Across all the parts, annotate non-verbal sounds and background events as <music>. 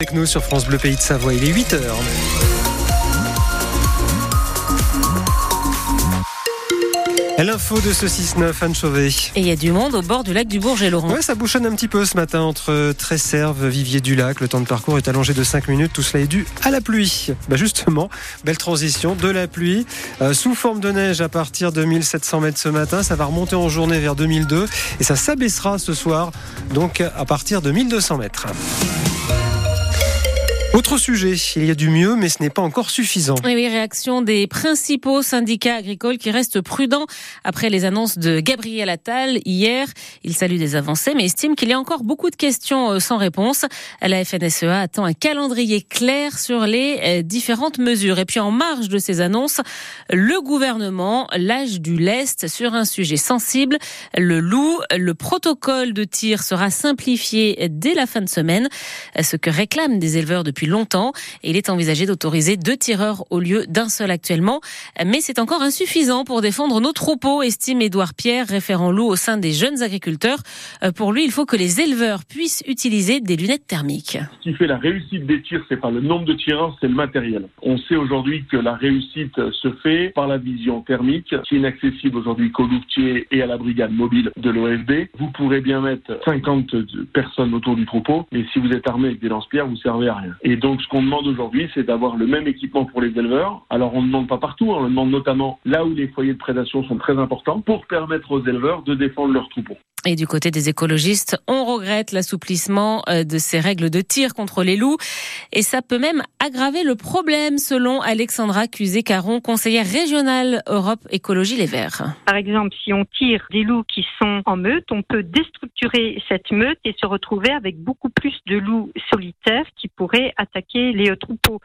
Avec nous sur France Bleu Pays de Savoie, il est 8h. L'info de ce 6-9, Anne Chauvet. Et il y a du monde au bord du lac du Bourget, Laurent. Ouais, ça bouchonne un petit peu ce matin entre Tresserve, Vivier du Lac. Le temps de parcours est allongé de 5 minutes. Tout cela est dû à la pluie. Bah justement, belle transition de la pluie euh, sous forme de neige à partir de 1700 mètres ce matin. Ça va remonter en journée vers 2002 et ça s'abaissera ce soir, donc à partir de 1200 mètres. Autre sujet, il y a du mieux, mais ce n'est pas encore suffisant. Oui, oui, réaction des principaux syndicats agricoles qui restent prudents après les annonces de Gabriel Attal hier. Il salue des avancées, mais estime qu'il y a encore beaucoup de questions euh, sans réponse. La FNSEA attend un calendrier clair sur les euh, différentes mesures. Et puis, en marge de ces annonces, le gouvernement lâche du lest sur un sujet sensible, le loup. Le protocole de tir sera simplifié dès la fin de semaine, ce que réclament des éleveurs depuis longtemps. Et il est envisagé d'autoriser deux tireurs au lieu d'un seul actuellement. Mais c'est encore insuffisant pour défendre nos troupeaux, estime Édouard Pierre, référent loup au sein des jeunes agriculteurs. Euh, pour lui, il faut que les éleveurs puissent utiliser des lunettes thermiques. Ce qui fait la réussite des tirs, c'est pas le nombre de tireurs, c'est le matériel. On sait aujourd'hui que la réussite se fait par la vision thermique, qui est inaccessible aujourd'hui qu'aux louvetiers et à la brigade mobile de l'OFB. Vous pourrez bien mettre 50 personnes autour du troupeau, mais si vous êtes armé avec des lance-pierres, vous servez à rien. Et donc, ce qu'on demande aujourd'hui, c'est d'avoir le même équipement pour les éleveurs. Alors, on ne demande pas partout, on le demande notamment là où les foyers de prédation sont très importants pour permettre aux éleveurs de défendre leurs troupeaux. Et du côté des écologistes, on regrette l'assouplissement euh, de ces règles de tir contre les loups. Et ça peut même aggraver le problème, selon Alexandra Cusé-Caron, conseillère régionale Europe Écologie Les Verts. Par exemple, si on tire des loups qui sont en meute, on peut déstructurer cette meute et se retrouver avec beaucoup plus de loups solitaires qui pourraient attaquer les troupeaux.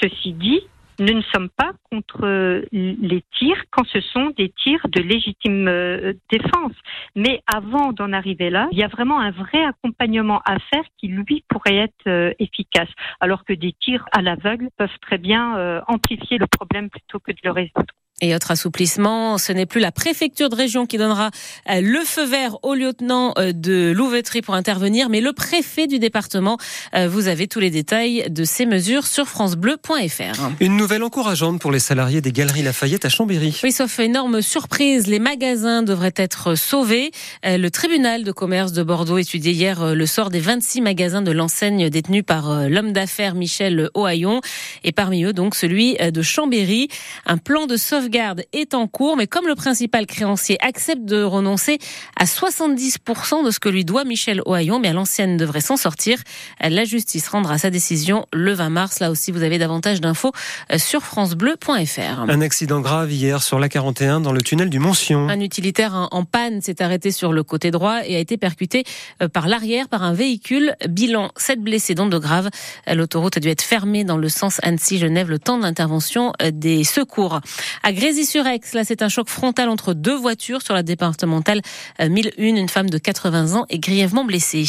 Ceci dit, nous ne sommes pas contre euh, les tirs quand ce sont des tirs de légitime euh, défense. Mais avant d'en arriver là, il y a vraiment un vrai accompagnement à faire qui, lui, pourrait être euh, efficace. Alors que des tirs à l'aveugle peuvent très bien amplifier le problème plutôt que de le résoudre. Et autre assouplissement, ce n'est plus la préfecture de région qui donnera le feu vert au lieutenant de Louveterie pour intervenir, mais le préfet du département. Vous avez tous les détails de ces mesures sur francebleu.fr. Nouvelle encourageante pour les salariés des Galeries Lafayette à Chambéry. Oui, sauf énorme surprise, les magasins devraient être sauvés. Le tribunal de commerce de Bordeaux étudiait hier le sort des 26 magasins de l'enseigne détenus par l'homme d'affaires Michel Ohaillon et parmi eux donc celui de Chambéry. Un plan de sauvegarde garde est en cours, mais comme le principal créancier accepte de renoncer à 70% de ce que lui doit Michel Ohaillon, mais l'ancienne devrait s'en sortir. La justice rendra sa décision le 20 mars. Là aussi, vous avez davantage d'infos euh, sur francebleu.fr. Un accident grave hier sur la 41 dans le tunnel du Montsion. Un utilitaire en panne s'est arrêté sur le côté droit et a été percuté euh, par l'arrière par un véhicule. Bilan 7 blessés, dont de graves. L'autoroute a dû être fermée dans le sens Annecy-Genève le temps d'intervention euh, des secours. Grésy-sur-Aix, là, c'est un choc frontal entre deux voitures sur la départementale 1001. Euh, une femme de 80 ans est grièvement blessée.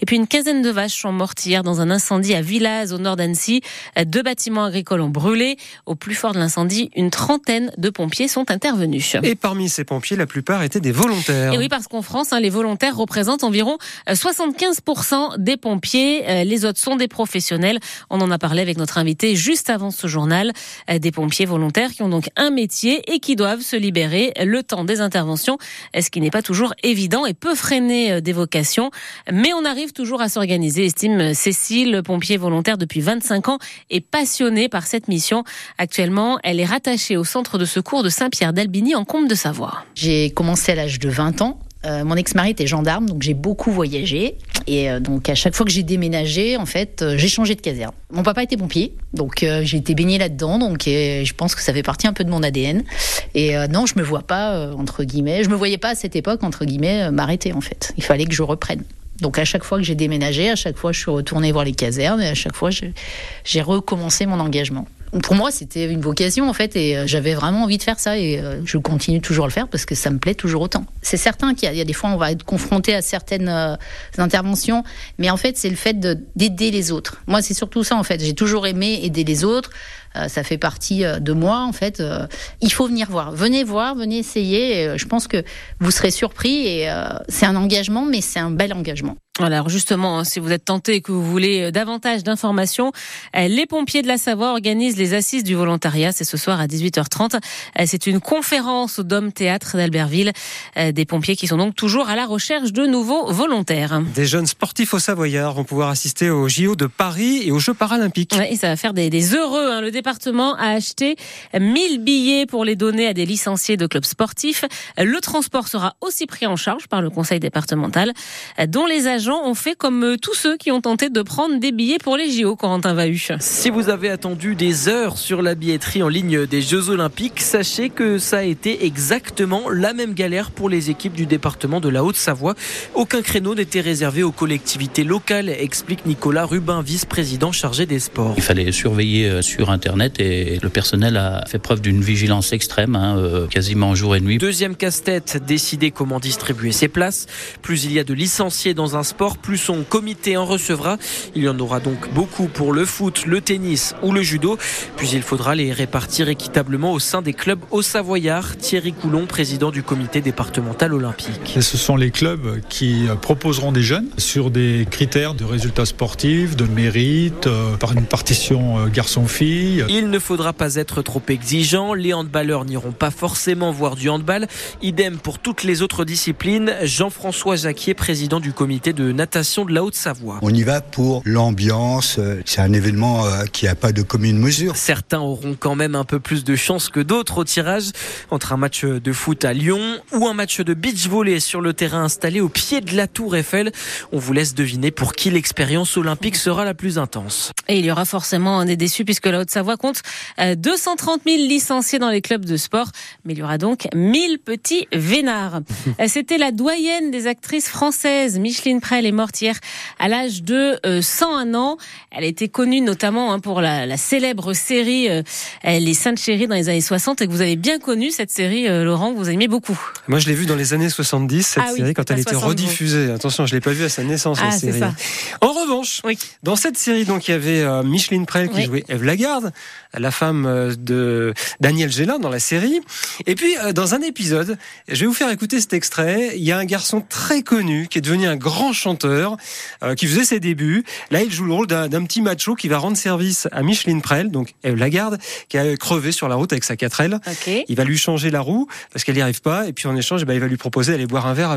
Et puis une quinzaine de vaches sont mortes hier dans un incendie à Villaz, au nord d'Annecy. Deux bâtiments agricoles ont brûlé. Au plus fort de l'incendie, une trentaine de pompiers sont intervenus. Et parmi ces pompiers, la plupart étaient des volontaires. Et oui, parce qu'en France, hein, les volontaires représentent environ 75% euh, des pompiers. Les autres sont des professionnels. On en a parlé avec notre invité juste avant ce journal. Des pompiers volontaires qui ont donc un métier et qui doivent se libérer le temps des interventions, ce qui n'est pas toujours évident et peut freiner euh, des vocations. Mais on arrive toujours à s'organiser, estime Cécile, pompier volontaire depuis 25 ans et passionnée par cette mission. Actuellement, elle est rattachée au centre de secours de Saint-Pierre d'Albigny en Comte de Savoie. J'ai commencé à l'âge de 20 ans euh, mon ex-mari était gendarme, donc j'ai beaucoup voyagé. Et euh, donc à chaque fois que j'ai déménagé, en fait, euh, j'ai changé de caserne. Mon papa était pompier, donc j'ai été baignée là-dedans, donc je pense que ça fait partie un peu de mon ADN. Et non, je me vois pas entre guillemets, je me voyais pas à cette époque entre guillemets m'arrêter en fait. Il fallait que je reprenne. Donc à chaque fois que j'ai déménagé, à chaque fois je suis retournée voir les casernes et à chaque fois j'ai recommencé mon engagement pour moi, c'était une vocation en fait, et euh, j'avais vraiment envie de faire ça, et euh, je continue toujours à le faire parce que ça me plaît toujours autant. C'est certain qu'il y, a des fois, on va être confronté à certaines euh, interventions, mais en fait, c'est le fait d'aider les autres. Moi, c'est surtout ça en fait. J'ai toujours aimé aider les autres. Ça fait partie de moi en fait. il faut venir voir. Venez voir, venez essayer. je pense que vous serez surpris et c'est un engagement, mais c'est un bel engagement. Alors justement, hein, si vous êtes tenté et que vous voulez euh, davantage d'informations, euh, les pompiers de la Savoie organisent les assises du volontariat. C'est ce soir à 18h30. Euh, c'est une conférence au Dôme Théâtre d'Albertville. Des pompiers qui sont donc toujours à la recherche de nouveaux volontaires. Des jeunes sportifs au Savoyard vont pouvoir assister aux JO de Paris et aux Jeux paralympiques. et ça va faire des, des heureux. Hein. Le département a acheté 1000 billets pour les donner à des licenciés de clubs sportifs. Le transport sera aussi pris en charge par le conseil départemental, dont les agents ont fait comme euh, tous ceux qui ont tenté de prendre des billets pour les JO, Corentin Vahu. Si vous avez attendu des heures sur la billetterie en ligne des Jeux Olympiques, sachez que ça a été exactement la même galère pour les équipes du département de la Haute-Savoie. Aucun créneau n'était réservé aux collectivités locales, explique Nicolas Rubin, vice-président chargé des sports. Il fallait surveiller euh, sur Internet et le personnel a fait preuve d'une vigilance extrême, hein, euh, quasiment jour et nuit. Deuxième casse-tête, décider comment distribuer ses places. Plus il y a de licenciés dans un sport, plus son comité en recevra. Il y en aura donc beaucoup pour le foot, le tennis ou le judo. Puis il faudra les répartir équitablement au sein des clubs au Savoyard. Thierry Coulon, président du comité départemental olympique. Et ce sont les clubs qui proposeront des jeunes sur des critères de résultats sportifs, de mérite, euh, par une partition euh, garçon-fille. Il ne faudra pas être trop exigeant. Les handballeurs n'iront pas forcément voir du handball. Idem pour toutes les autres disciplines. Jean-François Jacquier, président du comité de natation de la Haute-Savoie. On y va pour l'ambiance. C'est un événement euh, qui n'a pas de commune mesure. Certains auront quand même un peu plus de chance que d'autres au tirage entre un match de foot à Lyon ou un match de beach volley sur le terrain installé au pied de la Tour Eiffel. On vous laisse deviner pour qui l'expérience olympique sera la plus intense. Et il y aura forcément des déçus puisque la Haute-Savoie compte 230 euh, 000 licenciés dans les clubs de sport. Mais il y aura donc 1000 petits vénards. <laughs> C'était la doyenne des actrices françaises, Micheline Prel, est morte hier à l'âge de 101 euh, ans. Elle a été connue notamment hein, pour la, célèbre série euh, Les Saintes Chéries dans les années 60 et que vous avez bien connu cette série, euh, Laurent, que vous aimez beaucoup. Moi, je l'ai vue dans les années 70, cette ah série, quand elle était rediffusée. Attention, je l'ai pas vue à sa naissance, ah, série. En revanche, dans cette série, donc, il y avait Micheline Prel qui jouait Eve Lagarde, la femme de Daniel Gélin dans la série. Et puis, dans un épisode, je vais vous faire écouter cet extrait. Il y a un garçon très connu qui est devenu un grand chanteur euh, qui faisait ses débuts. Là, il joue le rôle d'un petit macho qui va rendre service à Micheline Prel, donc Eve Lagarde, qui a crevé sur la route avec sa 4L. Il va lui changer la roue parce qu'elle n'y arrive pas. Et puis en échange, eh ben, il va lui proposer d'aller boire un verre.